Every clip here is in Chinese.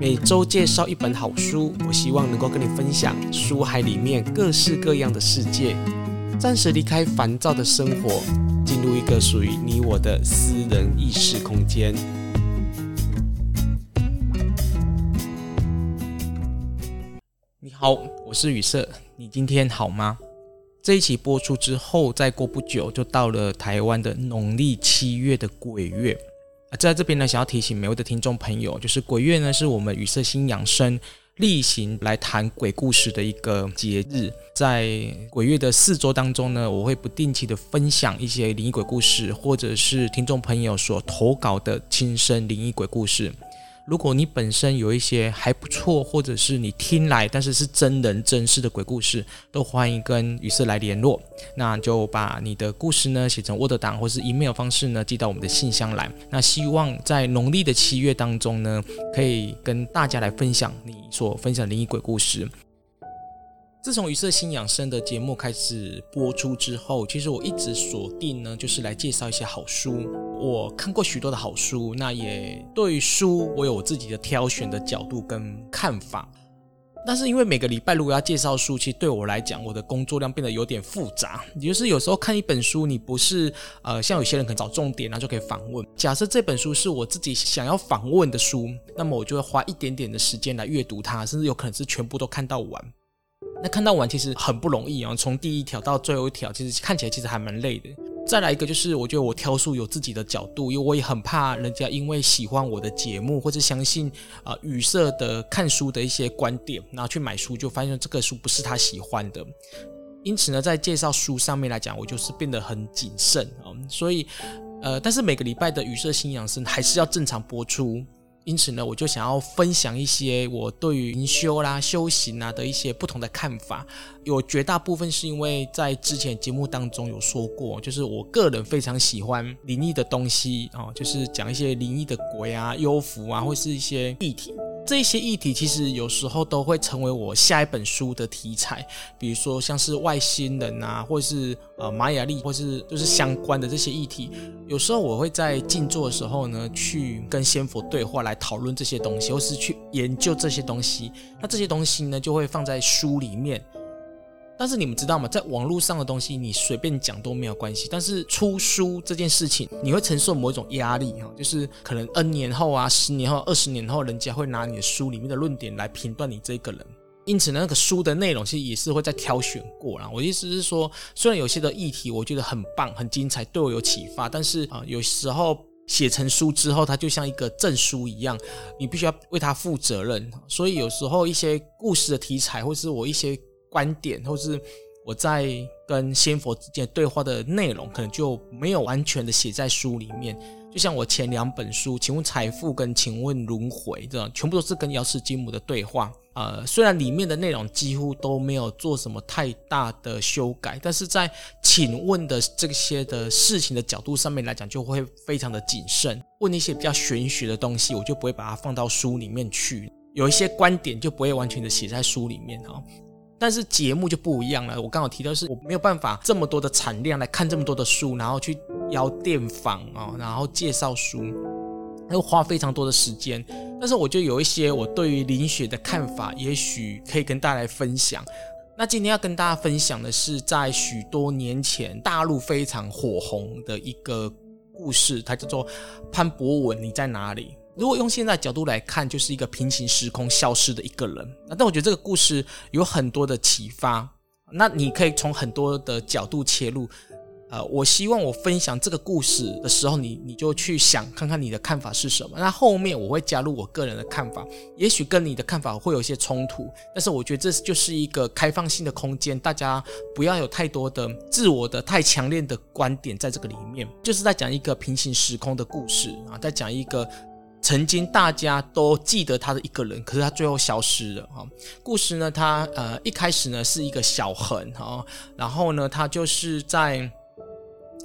每周介绍一本好书，我希望能够跟你分享书海里面各式各样的世界，暂时离开烦躁的生活，进入一个属于你我的私人意识空间。你好，我是雨色，你今天好吗？这一期播出之后，再过不久就到了台湾的农历七月的鬼月。在这边呢，想要提醒每位的听众朋友，就是鬼月呢，是我们雨色心养生例行来谈鬼故事的一个节日。在鬼月的四周当中呢，我会不定期的分享一些灵异鬼故事，或者是听众朋友所投稿的亲身灵异鬼故事。如果你本身有一些还不错，或者是你听来但是是真人真事的鬼故事，都欢迎跟雨色来联络。那就把你的故事呢写成 Word 档或是 email 方式呢寄到我们的信箱来。那希望在农历的七月当中呢，可以跟大家来分享你所分享的灵异鬼故事。自从宇色心养生的节目开始播出之后，其实我一直锁定呢，就是来介绍一些好书。我看过许多的好书，那也对书我有我自己的挑选的角度跟看法。但是因为每个礼拜如果要介绍书，其实对我来讲，我的工作量变得有点复杂。也就是有时候看一本书，你不是呃像有些人可能找重点，然后就可以访问。假设这本书是我自己想要访问的书，那么我就会花一点点的时间来阅读它，甚至有可能是全部都看到完。那看到完其实很不容易啊，从第一条到最后一条，其实看起来其实还蛮累的。再来一个就是，我觉得我挑书有自己的角度，因为我也很怕人家因为喜欢我的节目或者相信啊语色的看书的一些观点，然后去买书，就发现这个书不是他喜欢的。因此呢，在介绍书上面来讲，我就是变得很谨慎啊。所以，呃，但是每个礼拜的语色心养生还是要正常播出。因此呢，我就想要分享一些我对于灵修啦、修行啊的一些不同的看法。有绝大部分是因为在之前节目当中有说过，就是我个人非常喜欢灵异的东西啊，就是讲一些灵异的鬼啊、幽浮啊，或是一些议题。这些议题其实有时候都会成为我下一本书的题材，比如说像是外星人啊，或是呃玛雅历，或是就是相关的这些议题。有时候我会在静坐的时候呢，去跟仙佛对话，来讨论这些东西，或是去研究这些东西。那这些东西呢，就会放在书里面。但是你们知道吗？在网络上的东西，你随便讲都没有关系。但是出书这件事情，你会承受某一种压力哈，就是可能 N 年后啊、十年后、二十年后，人家会拿你的书里面的论点来评断你这个人。因此呢，那个书的内容其实也是会在挑选过啦。我的意思是说，虽然有些的议题我觉得很棒、很精彩，对我有启发，但是啊，有时候写成书之后，它就像一个证书一样，你必须要为它负责任。所以有时候一些故事的题材，或是我一些。观点，或是我在跟仙佛之间对话的内容，可能就没有完全的写在书里面。就像我前两本书，请问财富跟请问轮回，这样全部都是跟瑶池金母的对话。呃，虽然里面的内容几乎都没有做什么太大的修改，但是在请问的这些的事情的角度上面来讲，就会非常的谨慎。问一些比较玄学的东西，我就不会把它放到书里面去。有一些观点就不会完全的写在书里面啊。但是节目就不一样了。我刚好提到是我没有办法这么多的产量来看这么多的书，然后去邀电访啊，然后介绍书，要花非常多的时间。但是我就有一些我对于林雪的看法，也许可以跟大家来分享。那今天要跟大家分享的是，在许多年前大陆非常火红的一个故事，它叫做潘博文，你在哪里？如果用现在角度来看，就是一个平行时空消失的一个人。那但我觉得这个故事有很多的启发。那你可以从很多的角度切入。呃，我希望我分享这个故事的时候，你你就去想看看你的看法是什么。那后面我会加入我个人的看法，也许跟你的看法会有一些冲突。但是我觉得这就是一个开放性的空间，大家不要有太多的自我的太强烈的观点在这个里面。就是在讲一个平行时空的故事啊，在讲一个。曾经大家都记得他的一个人，可是他最后消失了哈。故事呢，他呃一开始呢是一个小恒哈，然后呢他就是在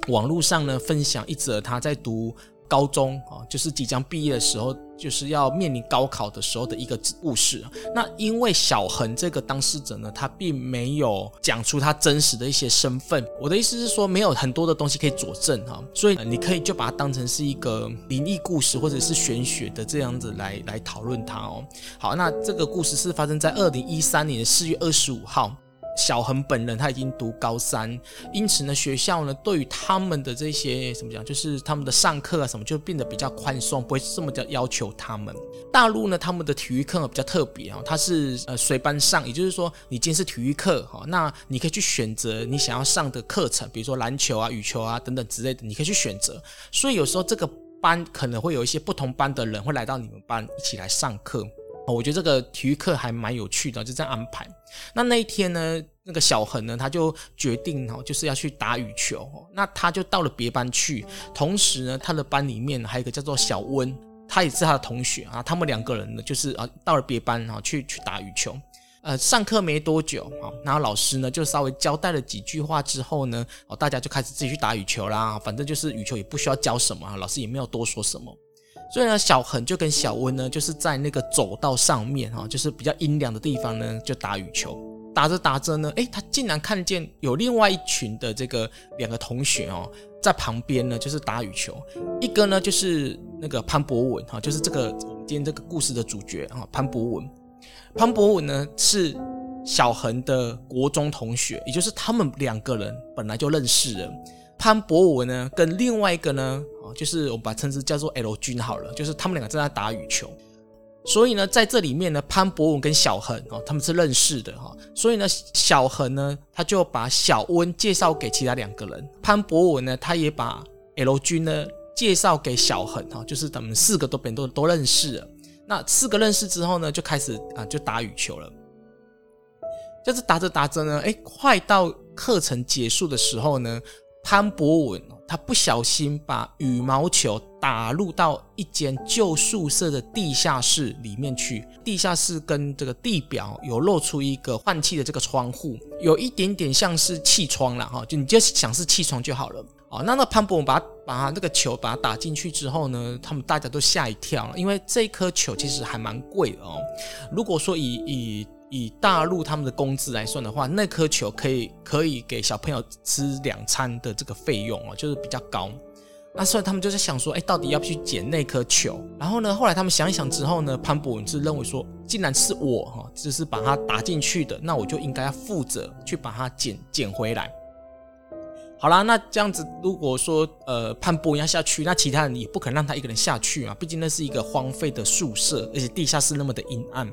网络上呢分享一则他在读高中啊，就是即将毕业的时候，就是要面临高考的时候的一个故事。那因为小恒这个当事者呢，他并没有讲出他真实的一些身份。我的意思是说，没有很多的东西可以佐证哈，所以你可以就把它当成是一个灵异故事或者是玄学的这样子来来讨论它哦。好，那这个故事是发生在二零一三年四月二十五号。小恒本人他已经读高三，因此呢，学校呢对于他们的这些怎么讲，就是他们的上课啊什么就变得比较宽松，不会这么的要求他们。大陆呢，他们的体育课比较特别啊，它是呃随班上，也就是说你今天是体育课哈，那你可以去选择你想要上的课程，比如说篮球啊、羽球啊等等之类的，你可以去选择。所以有时候这个班可能会有一些不同班的人会来到你们班一起来上课。我觉得这个体育课还蛮有趣的，就这样安排。那那一天呢，那个小恒呢，他就决定哈，就是要去打羽球。那他就到了别班去，同时呢，他的班里面还有一个叫做小温，他也是他的同学啊。他们两个人呢，就是啊，到了别班啊，去去打羽球。呃，上课没多久啊，然后老师呢就稍微交代了几句话之后呢，哦，大家就开始自己去打羽球啦。反正就是羽球也不需要教什么，老师也没有多说什么。所以呢，小恒就跟小温呢，就是在那个走道上面哈，就是比较阴凉的地方呢，就打羽球。打着打着呢，诶，他竟然看见有另外一群的这个两个同学哦，在旁边呢，就是打羽球。一个呢，就是那个潘博文哈，就是这个今天这个故事的主角啊，潘博文。潘博文呢是小恒的国中同学，也就是他们两个人本来就认识了。潘博文呢，跟另外一个呢，就是我们把称之叫做 L 君好了，就是他们两个正在打羽球，所以呢，在这里面呢，潘博文跟小恒哦，他们是认识的哈，所以呢，小恒呢，他就把小温介绍给其他两个人，潘博文呢，他也把 L 君呢介绍给小恒哈，就是他们四个都本都都认识了，那四个认识之后呢，就开始啊就打羽球了，就是打着打着呢，哎，快到课程结束的时候呢。潘博文他不小心把羽毛球打入到一间旧宿舍的地下室里面去。地下室跟这个地表有露出一个换气的这个窗户，有一点点像是气窗了哈，就你就想是气窗就好了。哦，那那潘博文把把他那个球把它打进去之后呢，他们大家都吓一跳，因为这颗球其实还蛮贵的哦。如果说以以以大陆他们的工资来算的话，那颗球可以可以给小朋友吃两餐的这个费用哦，就是比较高。那所以他们就在想说，哎，到底要不要去捡那颗球？然后呢，后来他们想一想之后呢，潘博文是认为说，既然是我哈，就是把它打进去的，那我就应该要负责去把它捡捡回来。好啦，那这样子，如果说呃潘博文要下去，那其他人也不可能让他一个人下去啊，毕竟那是一个荒废的宿舍，而且地下室那么的阴暗。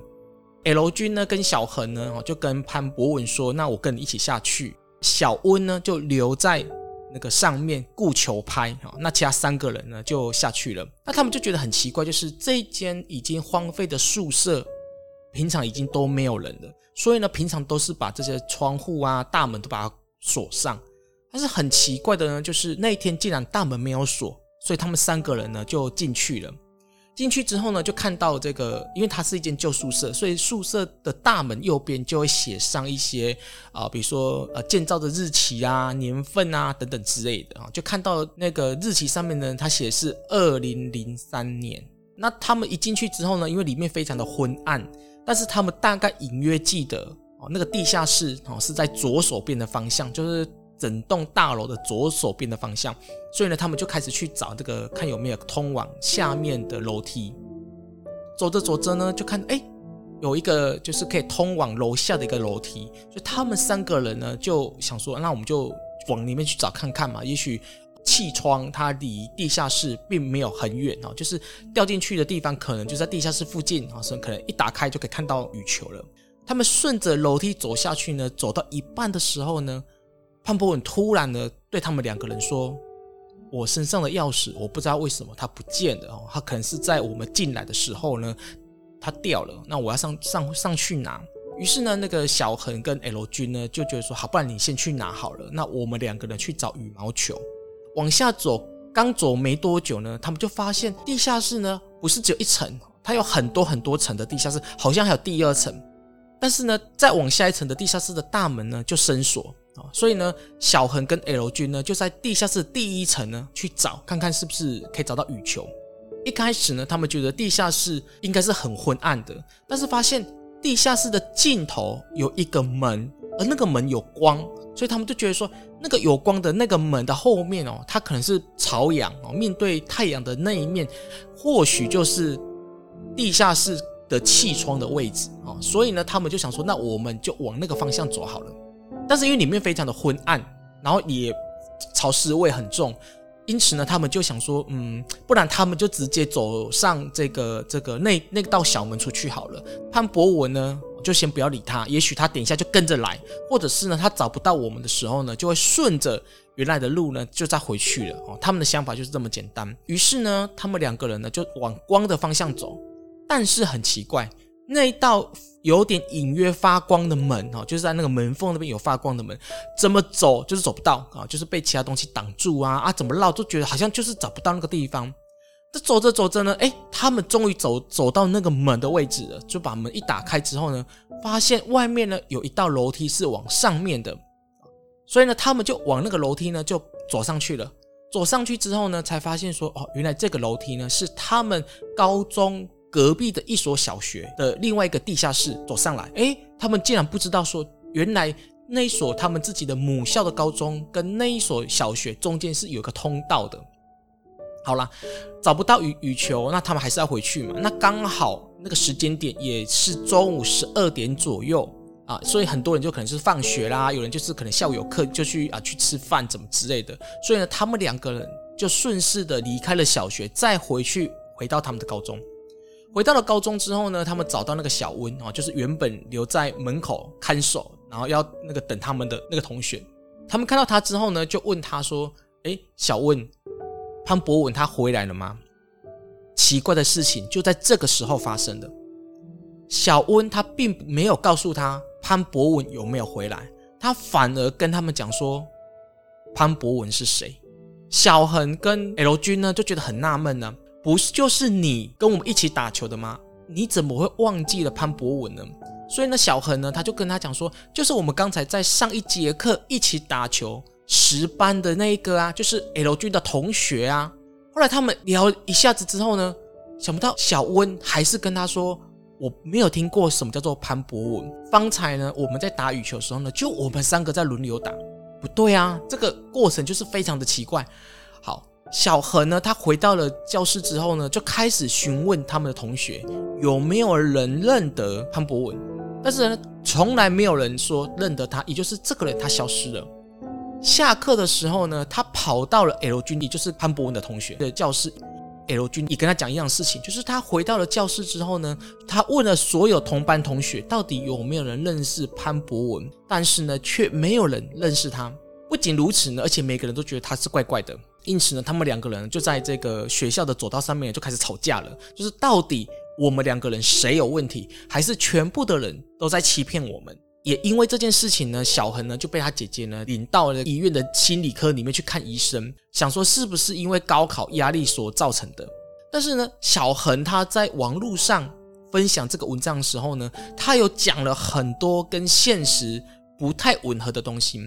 L 君呢，跟小恒呢，就跟潘博文说：“那我跟你一起下去。”小温呢，就留在那个上面顾球拍。哈，那其他三个人呢，就下去了。那他们就觉得很奇怪，就是这一间已经荒废的宿舍，平常已经都没有人了，所以呢，平常都是把这些窗户啊、大门都把它锁上。但是很奇怪的呢，就是那一天竟然大门没有锁，所以他们三个人呢就进去了。进去之后呢，就看到这个，因为它是一间旧宿舍，所以宿舍的大门右边就会写上一些啊、比如说呃建造的日期啊、年份啊等等之类的啊，就看到那个日期上面呢，它写的是二零零三年。那他们一进去之后呢，因为里面非常的昏暗，但是他们大概隐约记得哦，那个地下室哦是在左手边的方向，就是。整栋大楼的左手边的方向，所以呢，他们就开始去找这个，看有没有通往下面的楼梯。走着走着呢，就看哎，有一个就是可以通往楼下的一个楼梯。所以他们三个人呢，就想说，那我们就往里面去找看看嘛。也许气窗它离地下室并没有很远哦，就是掉进去的地方可能就在地下室附近啊，所以可能一打开就可以看到雨球了。他们顺着楼梯走下去呢，走到一半的时候呢。潘博文突然的对他们两个人说：“我身上的钥匙，我不知道为什么它不见了哦，它可能是在我们进来的时候呢，它掉了。那我要上上上去拿。于是呢，那个小恒跟 L 君呢就觉得说，好，不然你先去拿好了。那我们两个人去找羽毛球。往下走，刚走没多久呢，他们就发现地下室呢不是只有一层，它有很多很多层的地下室，好像还有第二层。但是呢，再往下一层的地下室的大门呢就生锁。啊，所以呢，小恒跟 L 君呢就在地下室第一层呢去找，看看是不是可以找到羽球。一开始呢，他们觉得地下室应该是很昏暗的，但是发现地下室的尽头有一个门，而那个门有光，所以他们就觉得说，那个有光的那个门的后面哦，它可能是朝阳哦，面对太阳的那一面，或许就是地下室的气窗的位置啊。所以呢，他们就想说，那我们就往那个方向走好了。但是因为里面非常的昏暗，然后也潮湿味很重。因此呢，他们就想说，嗯，不然他们就直接走上这个这个那那道小门出去好了。潘博文呢，就先不要理他，也许他等一下就跟着来，或者是呢，他找不到我们的时候呢，就会顺着原来的路呢，就再回去了。哦，他们的想法就是这么简单。于是呢，他们两个人呢，就往光的方向走，但是很奇怪，那一道。有点隐约发光的门哈，就是在那个门缝那边有发光的门，怎么走就是走不到啊，就是被其他东西挡住啊啊，怎么绕都觉得好像就是找不到那个地方。这走着走着呢，诶，他们终于走走到那个门的位置了，就把门一打开之后呢，发现外面呢有一道楼梯是往上面的，所以呢，他们就往那个楼梯呢就走上去了。走上去之后呢，才发现说哦，原来这个楼梯呢是他们高中。隔壁的一所小学的另外一个地下室走上来，诶，他们竟然不知道说，原来那一所他们自己的母校的高中跟那一所小学中间是有个通道的。好啦，找不到羽羽球，那他们还是要回去嘛。那刚好那个时间点也是中午十二点左右啊，所以很多人就可能是放学啦，有人就是可能下午有课就去啊去吃饭怎么之类的。所以呢，他们两个人就顺势的离开了小学，再回去回到他们的高中。回到了高中之后呢，他们找到那个小温啊，就是原本留在门口看守，然后要那个等他们的那个同学。他们看到他之后呢，就问他说：“诶，小温，潘博文他回来了吗？”奇怪的事情就在这个时候发生的。小温他并没有告诉他潘博文有没有回来，他反而跟他们讲说：“潘博文是谁？”小恒跟 L 君呢就觉得很纳闷呢。不，就是你跟我们一起打球的吗？你怎么会忘记了潘博文呢？所以呢，小恒呢，他就跟他讲说，就是我们刚才在上一节课一起打球十班的那一个啊，就是 L 君的同学啊。后来他们聊一下子之后呢，想不到小温还是跟他说，我没有听过什么叫做潘博文。方才呢，我们在打羽球的时候呢，就我们三个在轮流打，不对啊，这个过程就是非常的奇怪。好。小恒呢，他回到了教室之后呢，就开始询问他们的同学有没有人认得潘博文，但是呢，从来没有人说认得他，也就是这个人他消失了。下课的时候呢，他跑到了 L 君，也就是潘博文的同学的教室，L 君也跟他讲一样事情，就是他回到了教室之后呢，他问了所有同班同学到底有没有人认识潘博文，但是呢，却没有人认识他。不仅如此呢，而且每个人都觉得他是怪怪的。因此呢，他们两个人就在这个学校的走道上面就开始吵架了。就是到底我们两个人谁有问题，还是全部的人都在欺骗我们？也因为这件事情呢，小恒呢就被他姐姐呢领到了医院的心理科里面去看医生，想说是不是因为高考压力所造成的。但是呢，小恒他在网络上分享这个文章的时候呢，他有讲了很多跟现实不太吻合的东西。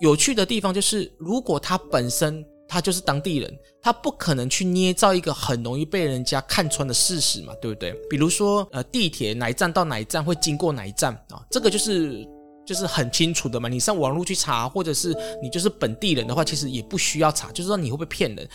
有趣的地方就是，如果他本身他就是当地人，他不可能去捏造一个很容易被人家看穿的事实嘛，对不对？比如说，呃，地铁哪一站到哪一站会经过哪一站啊，这个就是就是很清楚的嘛。你上网络去查，或者是你就是本地人的话，其实也不需要查，就是说你会不会骗人。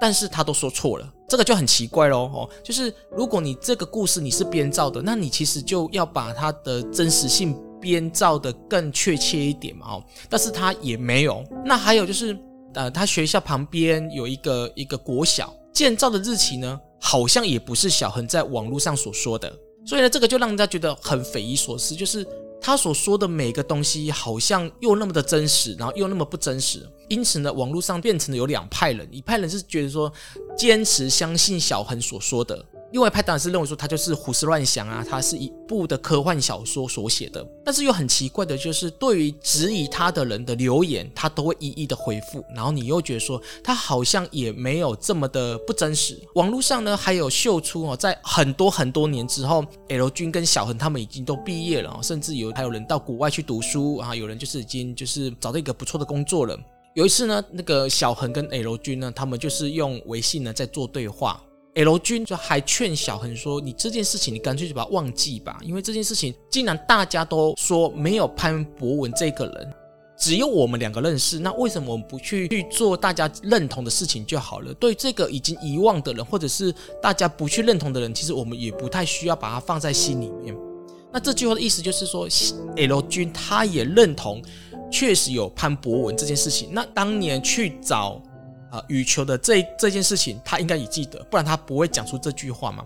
但是他都说错了，这个就很奇怪喽。哦，就是如果你这个故事你是编造的，那你其实就要把它的真实性。编造的更确切一点嘛，哦，但是他也没有。那还有就是，呃，他学校旁边有一个一个国小，建造的日期呢，好像也不是小恒在网络上所说的。所以呢，这个就让人家觉得很匪夷所思，就是他所说的每个东西好像又那么的真实，然后又那么不真实。因此呢，网络上变成了有两派人，一派人是觉得说坚持相信小恒所说的。另外一派当然是认为说他就是胡思乱想啊，他是一部的科幻小说所写的。但是又很奇怪的就是，对于质疑他的人的留言，他都会一一的回复。然后你又觉得说他好像也没有这么的不真实。网络上呢还有秀出哦，在很多很多年之后，L 君跟小恒他们已经都毕业了，甚至有还有人到国外去读书啊，有人就是已经就是找到一个不错的工作了。有一次呢，那个小恒跟 L 君呢，他们就是用微信呢在做对话。L 君就还劝小恒说：“你这件事情，你干脆就把它忘记吧，因为这件事情既然大家都说没有潘博文这个人，只有我们两个认识，那为什么我们不去去做大家认同的事情就好了？对这个已经遗忘的人，或者是大家不去认同的人，其实我们也不太需要把它放在心里面。那这句话的意思就是说，L 君他也认同，确实有潘博文这件事情。那当年去找。”啊，羽球的这这件事情，他应该也记得，不然他不会讲出这句话嘛。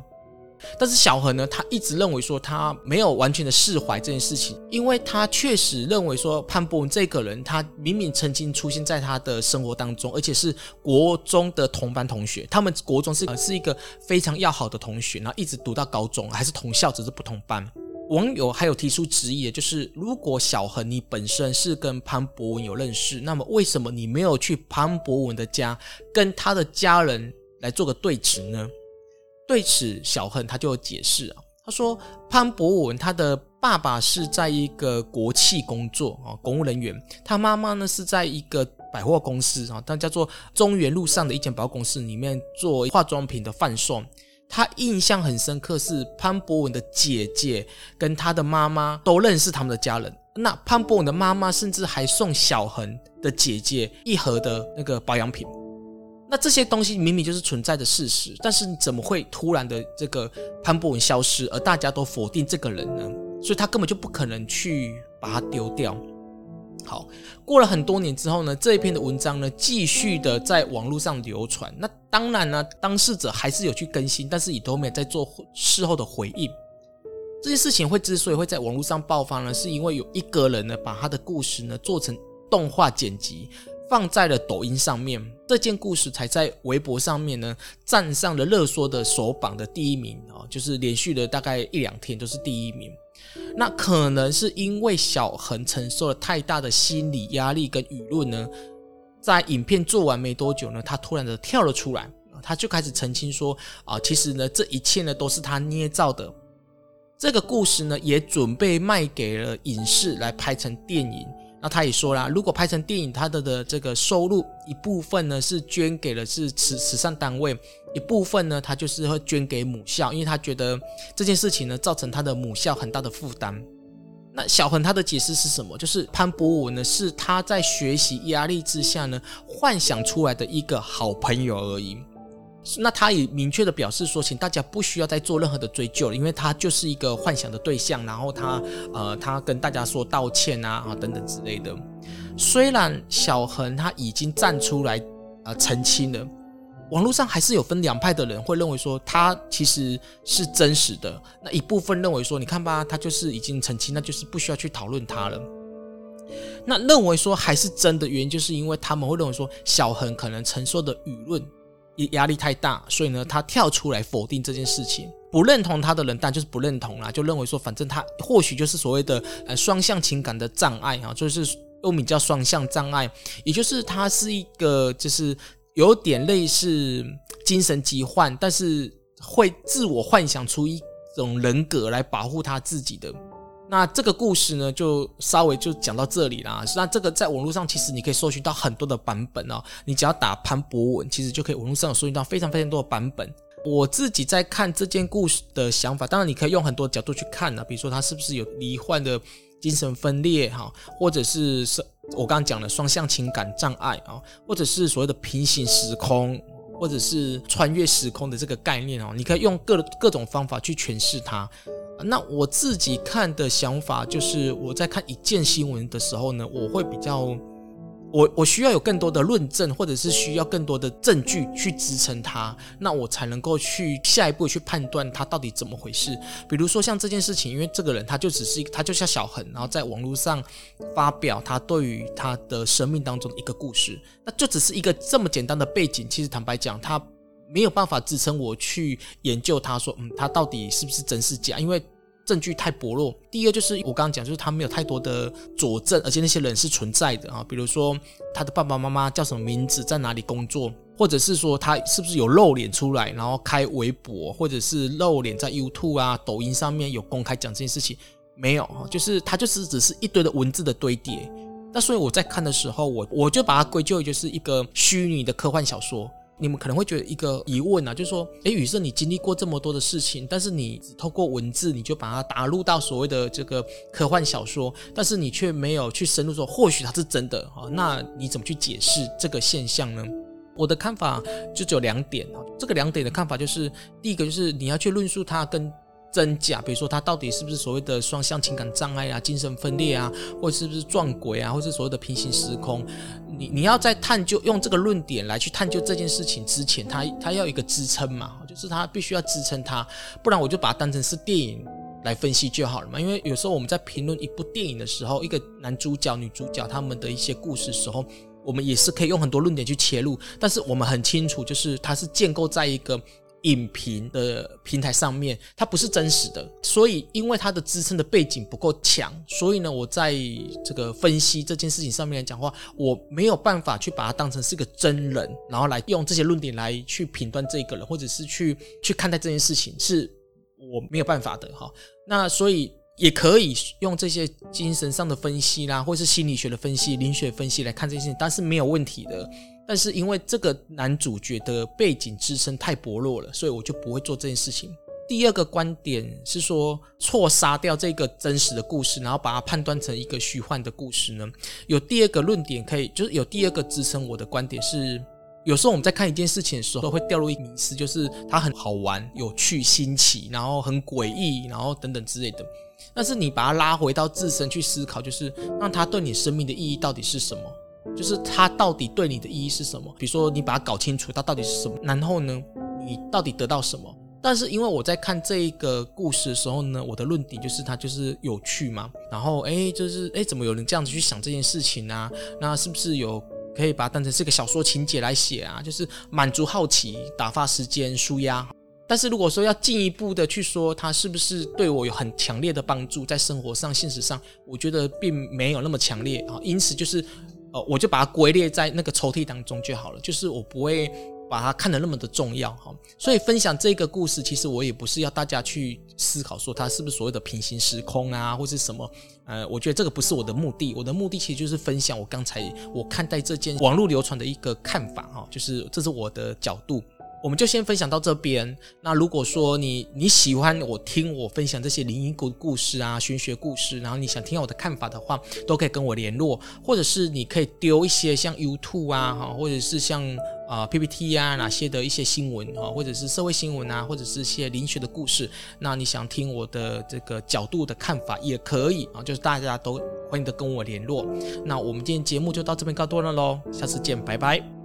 但是小何呢，他一直认为说他没有完全的释怀这件事情，因为他确实认为说潘博文这个人，他明明曾经出现在他的生活当中，而且是国中的同班同学，他们国中是呃是一个非常要好的同学，然后一直读到高中，还是同校，只是不同班。网友还有提出质疑，就是如果小恒你本身是跟潘博文有认识，那么为什么你没有去潘博文的家跟他的家人来做个对质呢？对此，小恒他就解释啊，他说潘博文他的爸爸是在一个国企工作啊，公务人员，他妈妈呢是在一个百货公司啊，但叫做中原路上的一间百货公司里面做化妆品的贩售。他印象很深刻，是潘博文的姐姐跟他的妈妈都认识他们的家人。那潘博文的妈妈甚至还送小恒的姐姐一盒的那个保养品。那这些东西明明就是存在的事实，但是怎么会突然的这个潘博文消失，而大家都否定这个人呢？所以他根本就不可能去把它丢掉。好，过了很多年之后呢，这一篇的文章呢，继续的在网络上流传。那当然呢，当事者还是有去更新，但是也都没有在做事后的回应。这件事情会之所以会在网络上爆发呢，是因为有一个人呢，把他的故事呢做成动画剪辑，放在了抖音上面。这件故事才在微博上面呢，站上了热搜的首榜的第一名啊，就是连续的大概一两天都是第一名。那可能是因为小恒承受了太大的心理压力跟舆论呢，在影片做完没多久呢，他突然的跳了出来，他就开始澄清说啊，其实呢，这一切呢都是他捏造的，这个故事呢也准备卖给了影视来拍成电影。那他也说啦，如果拍成电影，他的的这个收入一部分呢是捐给了是慈慈善单位，一部分呢他就是会捐给母校，因为他觉得这件事情呢造成他的母校很大的负担。那小恒他的解释是什么？就是潘博文呢是他在学习压力之下呢幻想出来的一个好朋友而已。那他也明确的表示说，请大家不需要再做任何的追究了，因为他就是一个幻想的对象。然后他呃，他跟大家说道歉啊啊等等之类的。虽然小恒他已经站出来、呃、澄清了，网络上还是有分两派的人会认为说他其实是真实的。那一部分认为说，你看吧，他就是已经澄清，那就是不需要去讨论他了。那认为说还是真的原因，就是因为他们会认为说，小恒可能承受的舆论。压力太大，所以呢，他跳出来否定这件事情。不认同他的人，但就是不认同啦，就认为说，反正他或许就是所谓的呃双向情感的障碍啊，就是又名叫双向障碍，也就是他是一个就是有点类似精神疾患，但是会自我幻想出一种人格来保护他自己的。那这个故事呢，就稍微就讲到这里啦。那这个在网络上，其实你可以搜寻到很多的版本哦。你只要打潘博文，其实就可以网络上搜寻到非常非常多的版本。我自己在看这件故事的想法，当然你可以用很多角度去看呢，比如说他是不是有罹患的精神分裂哈，或者是是我刚刚讲的双向情感障碍啊，或者是所谓的平行时空，或者是穿越时空的这个概念哦。你可以用各各种方法去诠释它。那我自己看的想法就是，我在看一件新闻的时候呢，我会比较，我我需要有更多的论证，或者是需要更多的证据去支撑它，那我才能够去下一步去判断它到底怎么回事。比如说像这件事情，因为这个人他就只是一个，他就像小恒，然后在网络上发表他对于他的生命当中的一个故事，那就只是一个这么简单的背景。其实坦白讲，他没有办法支撑我去研究他，说嗯，他到底是不是真是假？因为证据太薄弱。第二就是我刚刚讲，就是他没有太多的佐证，而且那些人是存在的啊，比如说他的爸爸妈妈叫什么名字，在哪里工作，或者是说他是不是有露脸出来，然后开微博，或者是露脸在 YouTube 啊、抖音上面有公开讲这件事情，没有，就是他就是只是一堆的文字的堆叠。那所以我在看的时候，我我就把它归咎于就是一个虚拟的科幻小说。你们可能会觉得一个疑问啊，就是说，哎，雨色，你经历过这么多的事情，但是你只透过文字，你就把它打入到所谓的这个科幻小说，但是你却没有去深入说，或许它是真的啊？那你怎么去解释这个现象呢？我的看法就只有两点啊，这个两点的看法就是，第一个就是你要去论述它跟。真假，比如说他到底是不是所谓的双向情感障碍啊、精神分裂啊，或是不是撞鬼啊，或是所谓的平行时空？你你要在探究用这个论点来去探究这件事情之前，他他要一个支撑嘛，就是他必须要支撑他，不然我就把它当成是电影来分析就好了嘛。因为有时候我们在评论一部电影的时候，一个男主角、女主角他们的一些故事时候，我们也是可以用很多论点去切入，但是我们很清楚，就是它是建构在一个。影评的平台上面，它不是真实的，所以因为它的支撑的背景不够强，所以呢，我在这个分析这件事情上面来讲话，我没有办法去把它当成是个真人，然后来用这些论点来去评断这个人，或者是去去看待这件事情，是我没有办法的哈。那所以也可以用这些精神上的分析啦，或是心理学的分析、灵学分析来看这件事情，但是没有问题的。但是因为这个男主角的背景支撑太薄弱了，所以我就不会做这件事情。第二个观点是说，错杀掉这个真实的故事，然后把它判断成一个虚幻的故事呢？有第二个论点可以，就是有第二个支撑我的观点是，有时候我们在看一件事情的时候，会掉入一个迷思，就是它很好玩、有趣、新奇，然后很诡异，然后等等之类的。但是你把它拉回到自身去思考，就是让它对你生命的意义到底是什么？就是它到底对你的意义是什么？比如说，你把它搞清楚，它到底是什么？然后呢，你到底得到什么？但是因为我在看这一个故事的时候呢，我的论点就是它就是有趣嘛。然后诶，就是诶，怎么有人这样子去想这件事情啊？那是不是有可以把它当成是个小说情节来写啊？就是满足好奇，打发时间，舒压。但是如果说要进一步的去说，它是不是对我有很强烈的帮助，在生活上、现实上，我觉得并没有那么强烈啊。因此就是。我就把它归列在那个抽屉当中就好了，就是我不会把它看得那么的重要哈。所以分享这个故事，其实我也不是要大家去思考说它是不是所谓的平行时空啊，或是什么。呃，我觉得这个不是我的目的，我的目的其实就是分享我刚才我看待这件网络流传的一个看法哈，就是这是我的角度。我们就先分享到这边。那如果说你你喜欢我听我分享这些灵异故故事啊、玄学故事，然后你想听我的看法的话，都可以跟我联络，或者是你可以丢一些像 YouTube 啊，哈，或者是像啊、PPT 啊哪些的一些新闻啊，或者是社会新闻啊，或者是一些灵学的故事。那你想听我的这个角度的看法也可以啊，就是大家都欢迎的跟我联络。那我们今天节目就到这边告段落喽，下次见，拜拜。